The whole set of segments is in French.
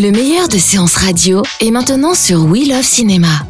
Le meilleur de séances radio est maintenant sur We Love Cinéma.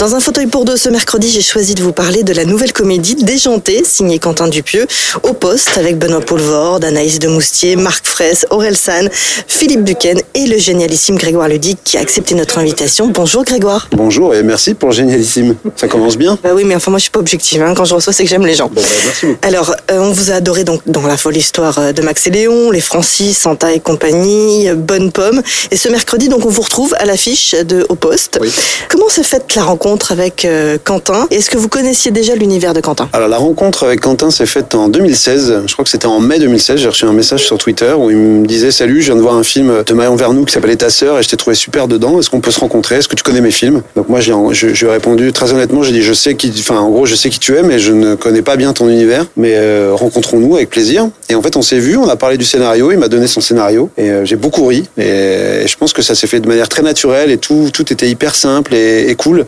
Dans un fauteuil pour deux ce mercredi, j'ai choisi de vous parler de la nouvelle comédie Déjantée, signée Quentin Dupieux, au poste avec Benoît Poulvord, Anaïs de Moustier, Marc Fraisse, Aurel San, Philippe Buquen et le génialissime Grégoire Ludic qui a accepté notre invitation. Bonjour Grégoire. Bonjour et merci pour le génialissime. Ça commence bien? Bah oui, mais enfin moi je suis pas objective. Hein. Quand je reçois, c'est que j'aime les gens. Bon, bah, merci beaucoup. Alors, euh, on vous a adoré donc dans la folle histoire euh, de Max et Léon, les Francis, Santa et compagnie, euh, Bonne Pomme. Et ce mercredi, donc, on vous retrouve à l'affiche de Au Poste. Oui. Comment s'est faite la rencontre? Avec euh, Quentin Est-ce que vous connaissiez déjà l'univers de Quentin? Alors la rencontre avec Quentin s'est faite en 2016. Je crois que c'était en mai 2016. J'ai reçu un message sur Twitter où il me disait Salut, je viens de voir un film de Marion Vernou qui s'appelait Ta sœur et je t'ai trouvé super dedans. Est-ce qu'on peut se rencontrer? Est-ce que tu connais mes films? Donc moi, j'ai, répondu très honnêtement. J'ai dit Je sais qui, enfin en gros, je sais qui tu es, mais je ne connais pas bien ton univers. Mais euh, rencontrons-nous avec plaisir. Et en fait, on s'est vu. On a parlé du scénario. Il m'a donné son scénario et euh, j'ai beaucoup ri. Et, je pense que ça s'est fait de manière très naturelle et tout, tout était hyper simple et cool.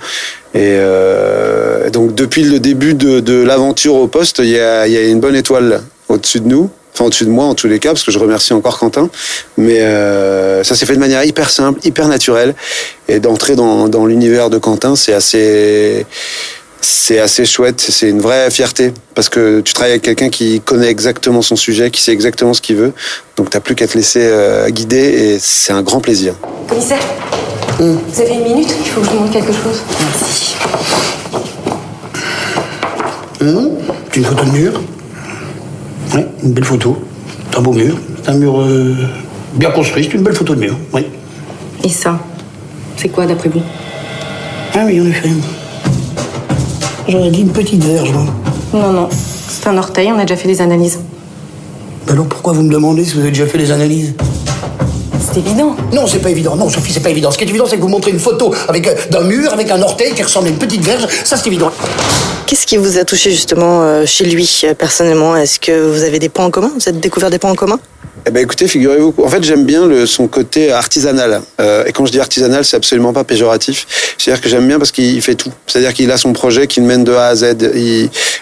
Et euh, donc depuis le début de, l'aventure au poste, il y a, il y a une bonne étoile au-dessus de nous. Enfin, au-dessus de moi, en tous les cas, parce que je remercie encore Quentin. Mais euh, ça s'est fait de manière hyper simple, hyper naturelle. Et d'entrer dans, dans l'univers de Quentin, c'est assez, c'est assez chouette. C'est une vraie fierté. Parce que tu travailles avec quelqu'un qui connaît exactement son sujet, qui sait exactement ce qu'il veut. Donc, t'as plus qu'à te laisser euh, guider. Et c'est un grand plaisir. Commissaire, vous avez une minute Il faut que je vous montre quelque chose. Merci. Hum, C'est une photo de mur. Oui, une belle photo. C'est un beau mur. C'est un mur euh, bien construit. C'est une belle photo de mur. Oui. Et ça C'est quoi d'après vous? Ah oui, en effet. J'aurais dit une petite verge, moi. Non, non. C'est un orteil, on a déjà fait des analyses. Alors pourquoi vous me demandez si vous avez déjà fait les analyses? C'est évident. Non, c'est pas évident. Non, Sophie, c'est pas évident. Ce qui est évident, c'est que vous montrez une photo avec euh, d'un mur avec un orteil qui ressemble à une petite verge. Ça, c'est évident. Qu'est-ce qui vous a touché justement euh, chez lui euh, personnellement? Est-ce que vous avez des points en commun? Vous avez découvert des points en commun? Eh ben écoutez, figurez-vous, en fait j'aime bien son côté artisanal. Euh, et quand je dis artisanal, c'est absolument pas péjoratif. C'est-à-dire que j'aime bien parce qu'il fait tout. C'est-à-dire qu'il a son projet qui le mène de A à Z.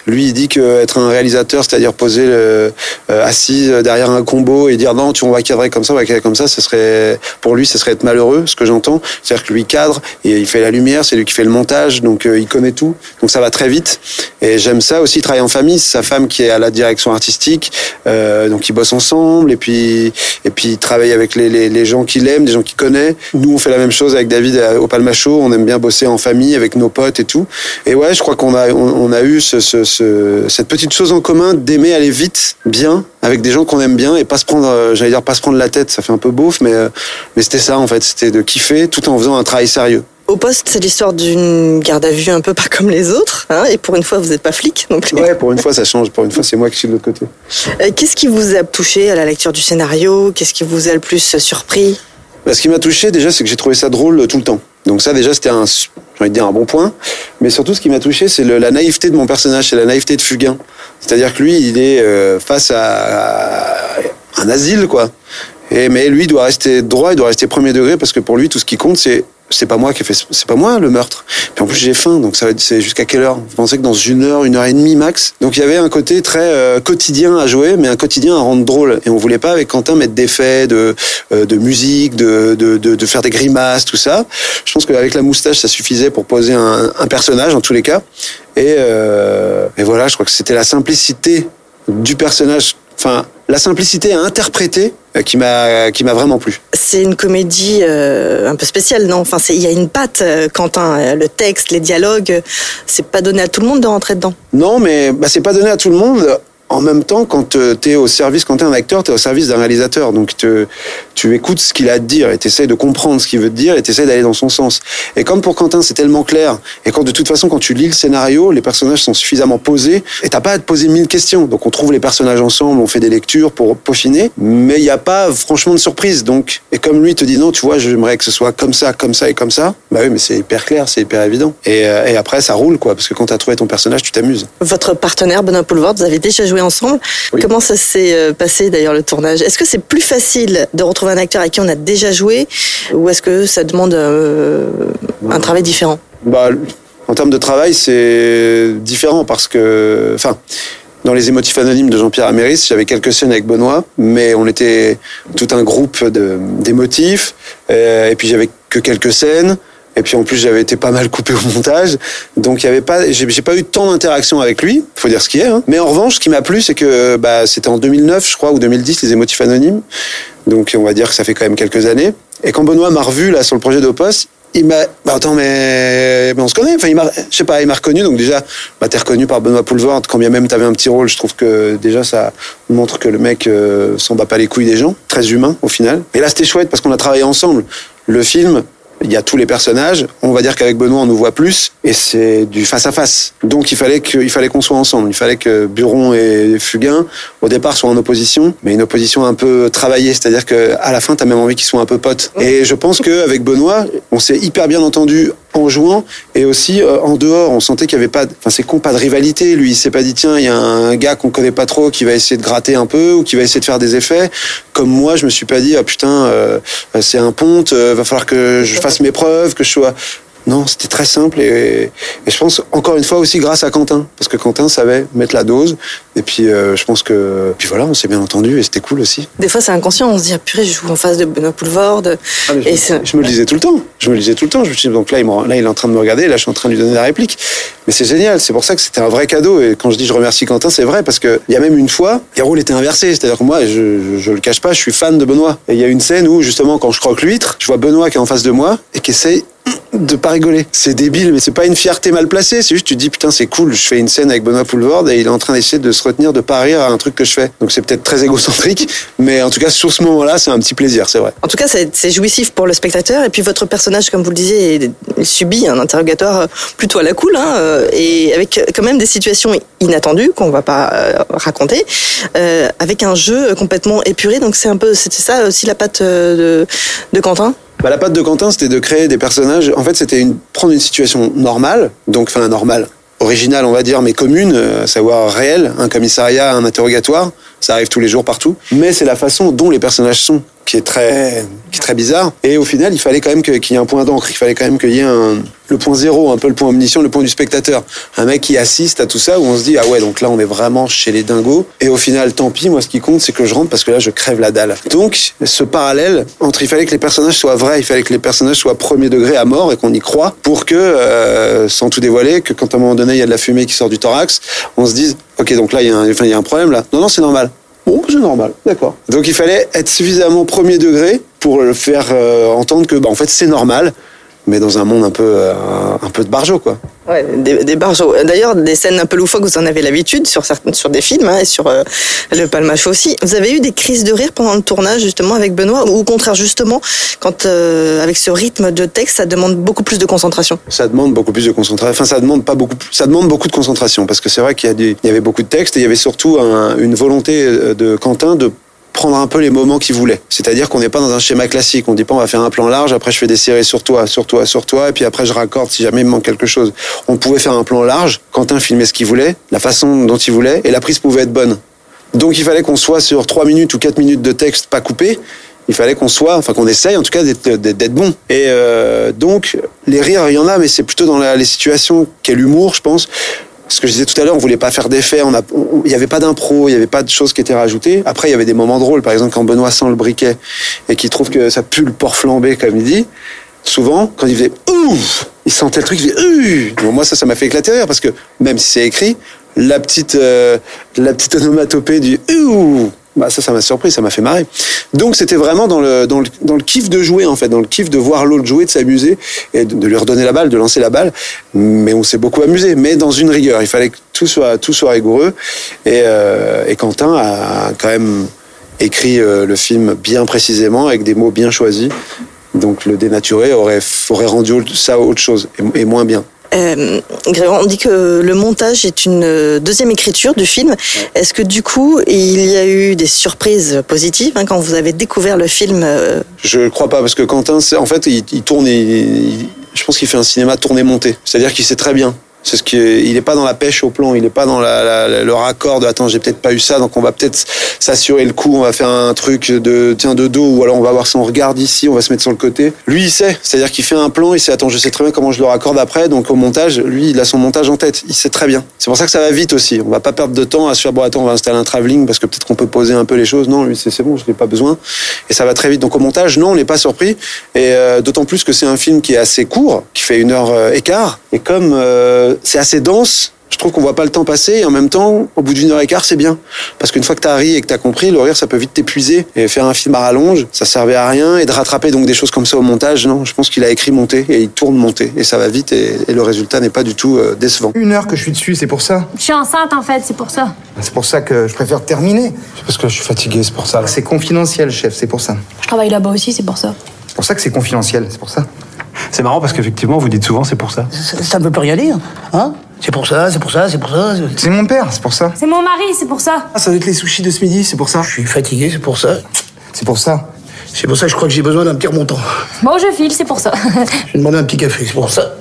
Lui, il dit que être un réalisateur, c'est-à-dire poser le, assis derrière un combo et dire non, tu on va cadrer comme ça, on va cadrer comme ça, ce serait pour lui, ce serait être malheureux. Ce que j'entends, c'est-à-dire que lui cadre et il fait la lumière, c'est lui qui fait le montage, donc il connaît tout. Donc ça va très vite. Et j'aime ça aussi, travailler en famille. Sa femme qui est à la direction artistique, euh, donc ils bossent ensemble et puis et puis il travaille avec les, les, gens qu'il aime, des gens qu'il connaît. Nous, on fait la même chose avec David euh, au Palmacho. On aime bien bosser en famille avec nos potes et tout. Et ouais, je crois qu'on a on, a eu ce, ce, ce- cette petite chose en commun d'aimer aller vite, bien, avec des gens qu'on aime bien et pas se prendre, euh, j'allais dire pas se prendre la tête. Ça fait un peu beauf, mais mais c'était ça en fait. C'était de kiffer tout en faisant un travail sérieux. Au poste, c'est l'histoire d'une garde à vue un peu pas comme les autres. hein, et pour une fois, vous n'êtes pas flic plus. Ouais, pour une fois, ça change. Pour une fois, c'est moi qui suis de l'autre côté. Euh, Qu'est-ce qui vous a touché à la lecture du scénario? Qu'est-ce qui vous a le plus surpris? Bah, ce qui m'a touché déjà, c'est que j'ai trouvé ça drôle tout le temps. Donc ça déjà, c'était un, j'ai envie de dire un bon point. Mais surtout, ce qui m'a touché, c'est la naïveté de mon personnage, c'est la naïveté de Fugain. C'est-à-dire que lui, il est euh, face à, à un asile, quoi. Et, mais lui, il doit rester droit, il doit rester premier degré, parce que pour lui, tout ce qui compte, c'est c'est pas moi qui ai fait, c'est pas moi le meurtre. Puis en plus j'ai faim, donc ça va c'est jusqu'à quelle heure? Vous pensez que dans une heure, une heure et demie max? Donc il y avait un côté très euh, quotidien à jouer, mais un quotidien à rendre drôle. Et on voulait pas avec Quentin mettre d'effets, de euh, de musique, de, de de de faire des grimaces, tout ça. Je pense qu'avec la moustache, ça suffisait pour poser un, un personnage en tous les cas. Et euh, et voilà, je crois que c'était la simplicité du personnage, enfin la simplicité à interpréter euh, qui m'a qui m'a vraiment plu. C'est une comédie euh, un peu spéciale, non? Enfin, il y a une patte, euh, Quentin. Le texte, les dialogues, c'est pas donné à tout le monde de rentrer dedans? Non, mais bah, c'est pas donné à tout le monde. En même temps, quand tu es au service, quand tu es un acteur, tu es au service d'un réalisateur. Donc tu écoutes ce qu'il a à te dire et tu de comprendre ce qu'il veut te dire et tu d'aller dans son sens. Et comme pour Quentin, c'est tellement clair, et quand de toute façon, quand tu lis le scénario, les personnages sont suffisamment posés et t'as pas à te poser mille questions. Donc on trouve les personnages ensemble, on fait des lectures pour peaufiner, mais il n'y a pas franchement de surprise. Donc, et comme lui te dit non, tu vois, j'aimerais que ce soit comme ça, comme ça et comme ça, bah oui, mais c'est hyper clair, c'est hyper évident. Et, euh, après, ça roule, quoi, parce que quand tu as trouvé ton personnage, tu t'amuses. Votre partenaire, Benoît Poulvord, vous avez déjà joué ensemble. Oui. Comment ça s'est euh, passé d'ailleurs le tournage? Est-ce que c'est plus facile de retrouver un acteur avec qui on a déjà joué ou est-ce que ça demande euh, un travail différent? Bah, en termes de travail, c'est différent parce que, enfin, dans les émotifs anonymes de Jean-Pierre Améris, j'avais quelques scènes avec Benoît, mais on était tout un groupe d'émotifs, euh, et puis j'avais que quelques scènes. Et puis en plus j'avais été pas mal coupé au montage, donc il y avait pas, j'ai pas eu tant d'interaction avec lui, faut dire ce qui est. Hein. Mais en revanche, ce qui m'a plu, c'est que bah, c'était en 2009, je crois, ou 2010, les émotifs anonymes. Donc on va dire que ça fait quand même quelques années. Et quand Benoît m'a revu là sur le projet d'Opos, il m'a, bah attends mais, mais on se connaît. Enfin il m'a, je sais pas, il m'a reconnu. Donc déjà, bah t'es reconnu par Benoît Poulvord. Quand bien même t'avais un petit rôle, je trouve que déjà ça montre que le mec euh, s'en bat pas les couilles des gens, très humain au final. Et là c'était chouette parce qu'on a travaillé ensemble. Le film, il y a tous les personnages. On va dire qu'avec Benoît, on nous voit plus, et c'est du face à face. Donc il fallait que, il fallait qu'on soit ensemble. Il fallait que Buron et Fugain, au départ, soient en opposition, mais une opposition un peu travaillée. C'est-à-dire que à la fin, t'as même envie qu'ils soient un peu potes. Et je pense qu'avec Benoît, on s'est hyper bien entendu en jouant et aussi euh, en dehors. On sentait qu'il y avait pas, enfin c'est con, pas de rivalité. Lui, il s'est pas dit tiens, il y a un gars qu'on connaît pas trop qui va essayer de gratter un peu ou qui va essayer de faire des effets. Comme moi, je me suis pas dit ah putain, euh, c'est un ponte, euh, va falloir que je fasse mes preuves, que je sois. Non, c'était très simple et, et je pense encore une fois aussi grâce à Quentin parce que Quentin savait mettre la dose et puis euh, je pense que puis voilà, on s'est bien entendu et c'était cool aussi. Des fois, c'est inconscient. On se dit, ah, purée, je joue en face de Benoît Poulvord. Ah, je, me- c'est- je me le disais tout le temps. Je me le disais tout le temps. Je me suis dit, donc là il, me- là, il est en train de me regarder. Là, je suis en train de lui donner la réplique. Mais c'est génial. C'est pour ça que c'était un vrai cadeau. Et quand je dis je remercie Quentin, c'est vrai parce que il y a même une fois, les rôles étaient inversés. C'est-à-dire que moi, je, je, je le cache pas, je suis fan de Benoît. Et il y a une scène où justement, quand je croque l'huître, je vois Benoît qui est en face de moi et qui essaye de pas rigoler. C'est débile, mais c'est pas une fierté mal placée. C'est juste, tu te dis, putain, c'est cool. Je fais une scène avec Benoît Poulvord et il est en train d'essayer de se retenir de pas rire à un truc que je fais. Donc c'est peut-être très égocentrique, mais en tout cas, sur ce moment-là, c'est un petit plaisir, c'est vrai. En tout cas, c'est jouissif pour le spectateur. Et puis votre personnage, comme vous le disiez, il- subit un interrogatoire euh, plutôt à la cool, hein, euh, et avec quand même des situations inattendues qu'on va pas euh, raconter, euh, avec un jeu complètement épuré. Donc c'est un peu, c'était ça aussi la patte euh, de Quentin? Bah, la patte de Quentin, c'était de créer des personnages. En fait, c'était prendre une situation normale, donc enfin normale, originale, on va dire, mais commune, euh, à savoir réelle, un commissariat, un interrogatoire. Ça arrive tous les jours partout. Mais c'est la façon dont les personnages sont qui est très, qui est très bizarre. Et au final, il fallait quand même qu'il y ait un point d'encre. Il fallait quand même qu'il y ait un, le point zéro, un peu le point omniscient, le point du spectateur. Un mec qui assiste à tout ça où on se dit, ah ouais, donc là, on est vraiment chez les dingos. Et au final, tant pis, moi, ce qui compte, c'est que je rentre parce que là, je crève la dalle. Donc, ce parallèle entre, il fallait que les personnages soient vrais, il fallait que les personnages soient premier degré à mort et qu'on y croit pour que, euh, sans tout dévoiler, que quand à un moment donné, il y a de la fumée qui sort du thorax, on se dise, ok, donc là, il y a un, enfin, il y a un problème là. Non, non, c'est normal. Normal, d'accord. Donc il fallait être suffisamment premier degré pour le faire euh, entendre que, bah, en fait, c'est normal, mais dans un monde un peu, euh, un peu de barjo, quoi. Ouais, des, des barjots. D'ailleurs, des scènes un peu loufoques, vous en avez l'habitude sur certains, sur des films hein, et sur euh, le Palmach aussi. Vous avez eu des crises de rire pendant le tournage justement avec Benoît, ou au contraire justement, quand euh, avec ce rythme de texte, ça demande beaucoup plus de concentration? Ça demande beaucoup plus de concentration. Enfin, ça demande pas beaucoup. Ça demande beaucoup de concentration parce que c'est vrai qu'il y, avait beaucoup de textes et il y avait surtout un- une volonté de Quentin de prendre un peu les moments qu'il voulait. C'est-à-dire qu'on n'est pas dans un schéma classique. On dit pas on va faire un plan large, après je fais des séries sur toi, sur toi, sur toi, et puis après je raccorde si jamais il manque quelque chose. On pouvait faire un plan large. Quentin filmait ce qu'il voulait, la façon dont il voulait, et la prise pouvait être bonne. Donc il fallait qu'on soit sur 3 minutes ou 4 minutes de texte pas coupé. Il fallait qu'on soit, enfin qu'on essaye en tout cas d'être bon. Et euh, donc les rires, il y en a, mais c'est plutôt dans la- les situations qu'est l'humour, je pense. Ce que je disais tout à l'heure, on voulait pas faire on- il n'y avait pas d'impro, il n'y avait pas de choses qui étaient rajoutées. Après, il y avait des moments drôles, par exemple quand Benoît sent le briquet et qu'il trouve que ça pue le porc flambé, comme il dit. Souvent, quand il faisait ouf, il sentait le truc, il faisait. Bon, moi, ça, ça m'a fait éclater rire parce que même si c'est écrit, la petite, euh, la petite onomatopée du ouh, bah ça, ça m'a surpris, ça m'a fait marrer. Donc, c'était vraiment dans le, dans, le, dans le kiff de jouer, en fait, dans le kiff de voir l'autre jouer, de s'améuser et de, lui redonner la balle, de lancer la balle. Mais on s'est beaucoup amusé, mais dans une rigueur. Il fallait que tout soit, tout soit rigoureux. Et, euh, Quentin a quand même écrit euh, le film bien précisément, avec des mots bien choisis. Donc le dénaturé aurait, aurait rendu ça autre chose et moins bien. Euh, Grégoire, on dit que le montage est une euh, deuxième écriture du film. Est-ce que du coup, il y a eu des surprises positives hein, quand vous avez découvert le film euh, Je crois pas parce que Quentin, en fait, il, il tourne, il- il- je pense qu'il fait un cinéma tourné monté. C'est-à-dire qu'il sait très bien C'est ce qui est, il est pas dans la pêche au plan, il est pas dans le raccord de attends j'ai peut-être pas eu ça donc on va peut-être s'assurer le coup, on va faire un truc de tiens de dos ou alors on va voir si on regarde ici, on va se mettre sur le côté. Lui il sait, c'est-à-dire qu'il fait un plan, il sait attends je sais très bien comment je le raccorde après donc au montage lui il a son montage en tête, il sait très bien. C'est pour ça que ça va vite aussi. On va pas perdre de temps à se faire bon attends on va installer un travelling parce que peut-être qu'on peut poser un peu les choses. Non lui c'est bon je n'ai pas besoin et ça va très vite. Donc au montage non on n'est pas surpris et euh, d'autant plus que c'est un film qui est assez court, qui fait une heure euh, et comme euh, c'est assez dense je trouve qu'on voit pas le temps passer et en même temps, au bout d'une heure et quart, c'est bien. Parce qu'une fois que t'as ri et que t'as compris, le rire, ça peut vite t'épuiser. Et faire un film à rallonge, ça servait à rien. Et de rattraper donc des choses comme ça au montage, non. Je pense qu'il a écrit monter et il tourne monter. Et ça va vite et, et le résultat n'est pas du tout euh, décevant. Une heure que je suis dessus, c'est pour ça. Je suis enceinte en fait, c'est pour ça. C'est pour ça que je préfère terminer. C'est parce que je suis fatigué, c'est pour ça. C'est confidentiel, chef, c'est pour ça. Je travaille là-bas aussi, c'est pour ça. C'est pour ça que c'est confidentiel, c'est pour ça. C'est marrant parce qu'effectivement, vous dites souvent c'est pour ça. Ça, ne veut plus rien dire. Hein c'est pour ça, c'est pour ça, c'est pour ça. C'est mon père, c'est pour ça. C'est mon mari, c'est pour ça. Ah, ça doit être les sushis de ce midi, c'est pour ça. Je suis fatigué, c'est pour ça. C'est pour ça. C'est pour ça que je crois que j'ai besoin d'un petit remontant. Bon, je file, c'est pour ça. Je vais demander un petit café, c'est pour ça.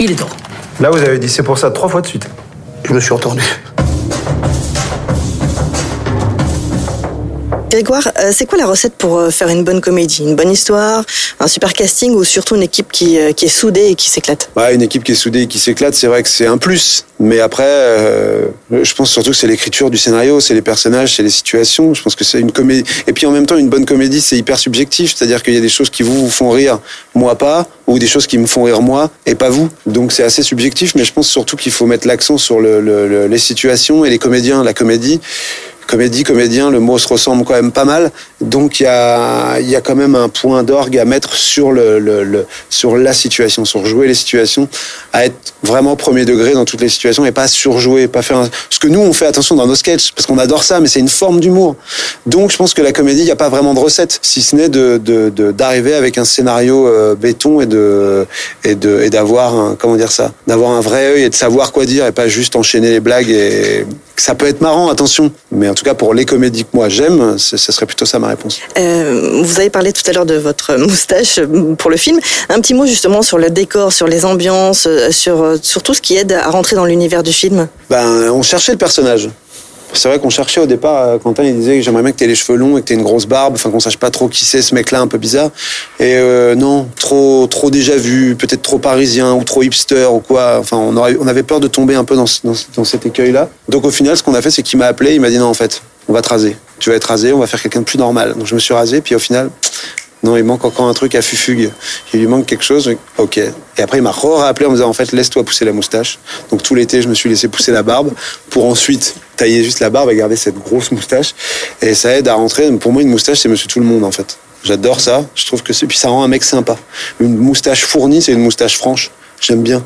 Il est temps. Là, vous avez dit c'est pour ça trois fois de suite. Je me suis entendu. Grégoire, euh, c'est quoi la recette pour euh, faire une bonne comédie? Une bonne histoire, un super casting ou surtout une équipe qui, euh, qui est soudée et qui s'éclate? Bah, une équipe qui est soudée et qui s'éclate, c'est vrai que c'est un plus. Mais après, je pense surtout que c'est l'écriture du scénario, c'est les personnages, c'est les situations. Je pense que c'est une comédie. Et puis en même temps, une bonne comédie, c'est hyper subjectif. C'est-à-dire qu'il y a des choses qui vous, vous font rire, moi pas, ou des choses qui me font rire moi et pas vous. Donc c'est assez subjectif. Mais je pense surtout qu'il faut mettre l'accent sur le, le- le- les situations et les comédiens. La comédie. Comédie, comédien, le mot se ressemble quand même pas mal. Donc il y a, y a quand même un point d'orgue à mettre sur, le, le- le- sur la situation, sur jouer les situations, à être vraiment premier degré dans toutes les situations et pas surjouer, pas faire un... Ce que nous, on fait attention dans nos sketchs, parce qu'on adore ça, mais c'est une forme d'humour. Donc je pense que la comédie, il n'y a pas vraiment de recette, si ce n'est de, de, de- d'arriver avec un scénario euh, béton et de et de et d'avoir comment dire ça, d'avoir un vrai œil et de savoir quoi dire et pas juste enchaîner les blagues et ça peut être marrant, attention. Mais en tout cas, pour les comédies que moi j'aime, ce serait plutôt ça ma réponse. Euh, vous avez parlé tout à l'heure de votre moustache euh, pour le film. Un petit mot justement sur le décor, sur les ambiances, euh, sur, sur tout ce qui aide à rentrer dans l'univers du film. Ben, on cherchait le personnage. C'est vrai qu'on cherchait au départ, euh, Quentin il disait que j'aimerais bien que tu les cheveux longs et que tu une grosse barbe, enfin qu'on sache pas trop qui c'est ce mec-là un peu bizarre. Et euh, non, trop trop déjà vu, peut-être trop parisien ou trop hipster ou quoi. Enfin, on, on avait peur de tomber un peu dans, dans cet écueil-là. Donc au final, ce qu'on a fait, c'est qu'il m'a appelé, il m'a dit non en fait, on va te raser. Tu vas être rasé, on va faire quelqu'un de plus normal. Donc je me suis rasé, puis au final, non, il manque encore un truc à Fufugue. Il lui manque quelque chose. Ok. Et après, il m'a rappelé en me disant, en fait, laisse-toi pousser la moustache. Donc tout l'été, je me suis laissé pousser la barbe pour ensuite tailler juste la barbe et garder cette grosse moustache. Et ça aide à rentrer. Pour moi, une moustache, c'est monsieur tout le monde, en fait. J'adore ça. Je trouve que c'est, puis ça rend un mec sympa. Une moustache fournie, c'est une moustache franche. J'aime bien.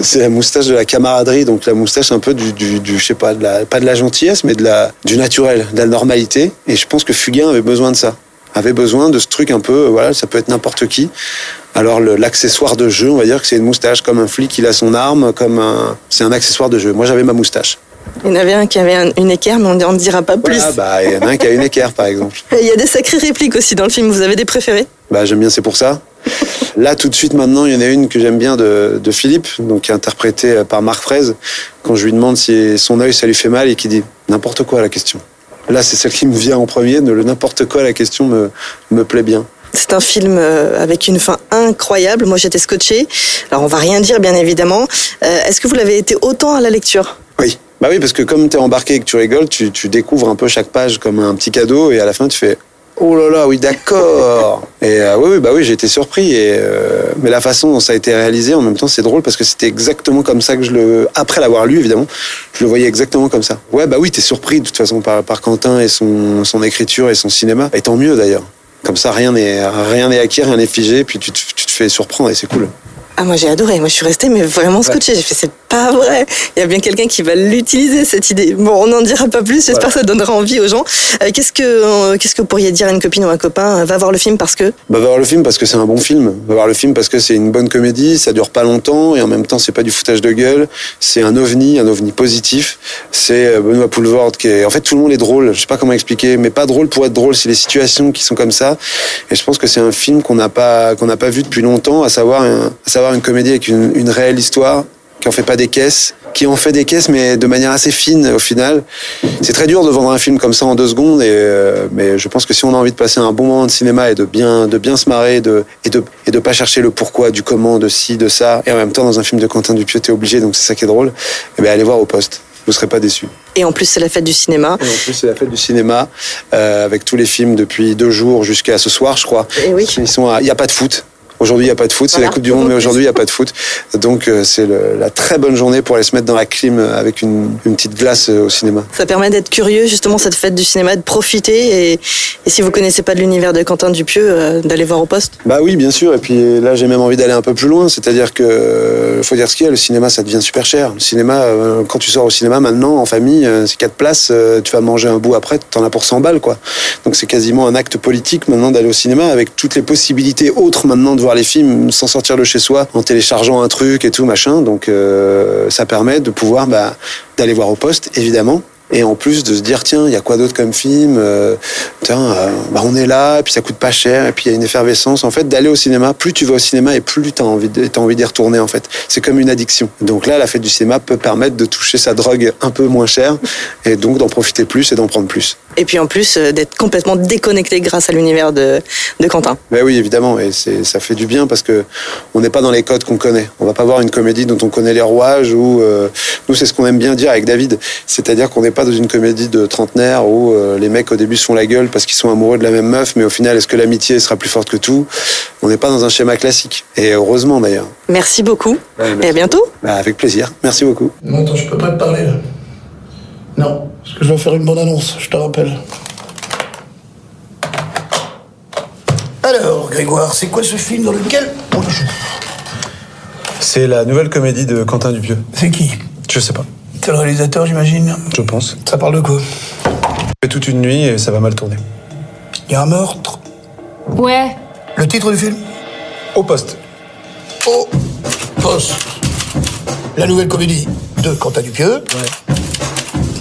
C'est la moustache de la camaraderie, donc la moustache un peu du, du, du je sais pas, de la, pas de la gentillesse, mais de la, du naturel, de la normalité. Et je pense que Fugain avait besoin de ça avait besoin de ce truc un peu, voilà, ça peut être n'importe qui. Alors l'accessoire de jeu, on va dire que c'est une moustache, comme un flic, il a son arme, comme un, c'est un accessoire de jeu. Moi j'avais ma moustache. Il y en avait un qui avait un- une équerre, mais on ne dira pas plus. Voilà, bah il y en a un qui a une équerre par exemple. Et Il y a des sacrées répliques aussi dans le film. Vous avez des préférés? Bah j'aime bien, c'est pour ça. Là tout de suite maintenant, il y en a une que j'aime bien de, de Philippe, donc qui est interprétée par Marc Fraise. Quand je lui demande si son œil ça lui fait mal et qui dit n'importe quoi à la question. Là c'est celle qui me vient en premier. Le n'importe quoi la question me me plaît bien. C'est un film euh, avec une fin incroyable. Moi, j'étais scotché. Alors, on va rien dire, bien évidemment. Euh, Est-ce que vous l'avez été autant à la lecture? Oui. Bah oui, parce que comme tu es embarqué et que tu rigoles, tu, tu découvres un peu chaque page comme un petit cadeau et à la fin tu fais Oh là là, oui, d'accord. et euh, oui, oui, bah oui, j'ai été surpris. Et, euh, mais la façon dont ça a été réalisé, en même temps, c'est drôle parce que c'était exactement comme ça que je le. Après l'avoir lu, évidemment, je le voyais exactement comme ça. Ouais, bah oui, t'es surpris de toute façon par, par Quentin et son, son écriture et son cinéma. Et tant mieux d'ailleurs. Comme ça, rien n'est rien n'est acquis, rien n'est figé, puis tu te, tu te fais surprendre et c'est cool. Ah, moi, j'ai adoré. Moi, je suis restée, mais vraiment scotché. J'ai fait, c'est pas vrai. Il y a bien quelqu'un qui va l'utiliser, cette idée. Bon, on n'en dira pas plus. J'espère que ça donnera envie aux gens. Euh, qu'est-ce que, euh, qu'est-ce que vous pourriez dire à une copine ou un copain euh, Va voir le film parce que. Bah, va voir le film parce que c'est un bon film. Va voir le film parce que c'est une bonne comédie, ça dure pas longtemps et en même temps c'est pas du foutage de gueule. C'est un ovni, un ovni positif. C'est Benoît Poulvord qui est. En fait, tout le monde est drôle. Je sais pas comment expliquer, mais pas drôle pour être drôle. C'est les situations qui sont comme ça. Et je pense que c'est un film qu'on n'a pas qu'on n'a pas vu depuis longtemps, à savoir un- à savoir une comédie avec une, une réelle histoire qui en fait pas des caisses, qui en fait des caisses mais de manière assez fine au final. C'est très dur de vendre un film comme ça en deux secondes, et, euh, mais je pense que si on a envie de passer un bon moment de cinéma et de bien, de bien se marrer de, et, de, et de pas chercher le pourquoi, du comment, de ci, de ça, et en même temps dans un film de Quentin Dupieux t'es obligé, donc c'est ça qui est drôle, et ben allez voir au poste, vous serez pas déçus. Et en plus, c'est la fête du cinéma. Et en plus, c'est la fête du cinéma, euh, avec tous les films depuis deux jours jusqu'à ce soir, je crois. Et oui. Ils sont Il n'y a pas de foot. Aujourd'hui, il n'y a pas de foot. C'est la Coupe du Monde, mais aujourd'hui, il n'y a pas de foot. Donc, euh, c'est la très bonne journée pour aller se mettre dans la clim avec une, une petite glace euh, au cinéma. Ça permet d'être curieux, justement, cette fête du cinéma, de profiter. Et, et si vous connaissez pas de l'univers de Quentin Dupieux, euh, d'aller voir au poste. Bah oui, bien sûr. Et puis là, j'ai même envie d'aller un peu plus loin. C'est-à-dire que, euh, faut dire ce qu'il y a, le cinéma, ça devient super cher. Le cinéma, euh, quand tu sors au cinéma maintenant, en famille, euh, c'est quatre places, euh, tu vas manger un bout après, t'en as pour 100 balles, quoi. Donc c'est quasiment un acte politique maintenant d'aller au cinéma avec toutes les possibilités autres maintenant de voir les films sans sortir de chez soi, en téléchargeant un truc et tout, machin. Donc euh, ça permet de pouvoir, bah, d'aller voir au poste, évidemment. Et en plus de se dire, tiens, il y a quoi d'autre comme film Euh, Tiens, euh, bah on est là, et puis ça coûte pas cher, et puis il y a une effervescence. En fait, d'aller au cinéma, plus tu vas au cinéma et plus tu as envie d'y retourner, en fait. C'est comme une addiction. Donc là, la fête du cinéma peut permettre de toucher sa drogue un peu moins cher, et donc d'en profiter plus et d'en prendre plus. Et puis en plus, euh, d'être complètement déconnecté grâce à l'univers de, de Quentin. Ben oui, évidemment, et c'est, ça fait du bien parce que on n'est pas dans les codes qu'on connaît. On va pas voir une comédie dont on connaît les rouages ou euh, nous c'est ce qu'on aime bien dire avec David, c'est-à-dire qu'on n'est pas dans une comédie de trentenaire où euh, les mecs au début se font la gueule parce qu'ils sont amoureux de la même meuf, mais au final est-ce que l'amitié sera plus forte que tout? On n'est pas dans un schéma classique. Et heureusement d'ailleurs. Merci beaucoup. Ouais, merci. Et à bientôt. Ben, avec plaisir. Merci beaucoup. Non, attends, je peux pas te parler là. Non, parce que je dois faire une bonne annonce, je te rappelle. Alors, Grégoire, c'est quoi ce film dans lequel on joue? C'est la nouvelle comédie de Quentin Dupieux. C'est qui? Je sais pas. C'est le réalisateur, j'imagine. Je pense. Ça parle de quoi fait toute une nuit et ça va mal tourner. Il y a un meurtre. Ouais. Le titre du film Au poste. Au poste. La nouvelle comédie de Quentin Dupieux.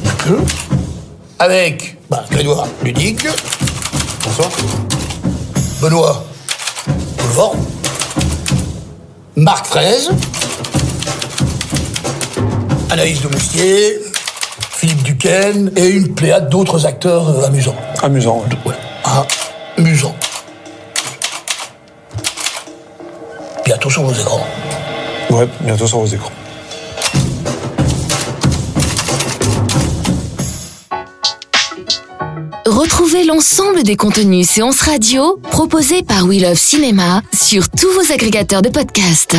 Dupieux. Avec bah, Grégoire Ludic. Bonsoir. Benoît Boulevard. Marc Fraise. Anaïs de Moustier. Philippe Duquesne. Et une pléiade d'autres acteurs euh, amusants. Amusant, ouais. Ouais, amusant. Bientôt sur vos écrans. Ouais, bientôt sur vos écrans. Retrouvez l'ensemble des contenus séances radio proposés par We Love Cinéma sur tous vos agrégateurs de podcasts.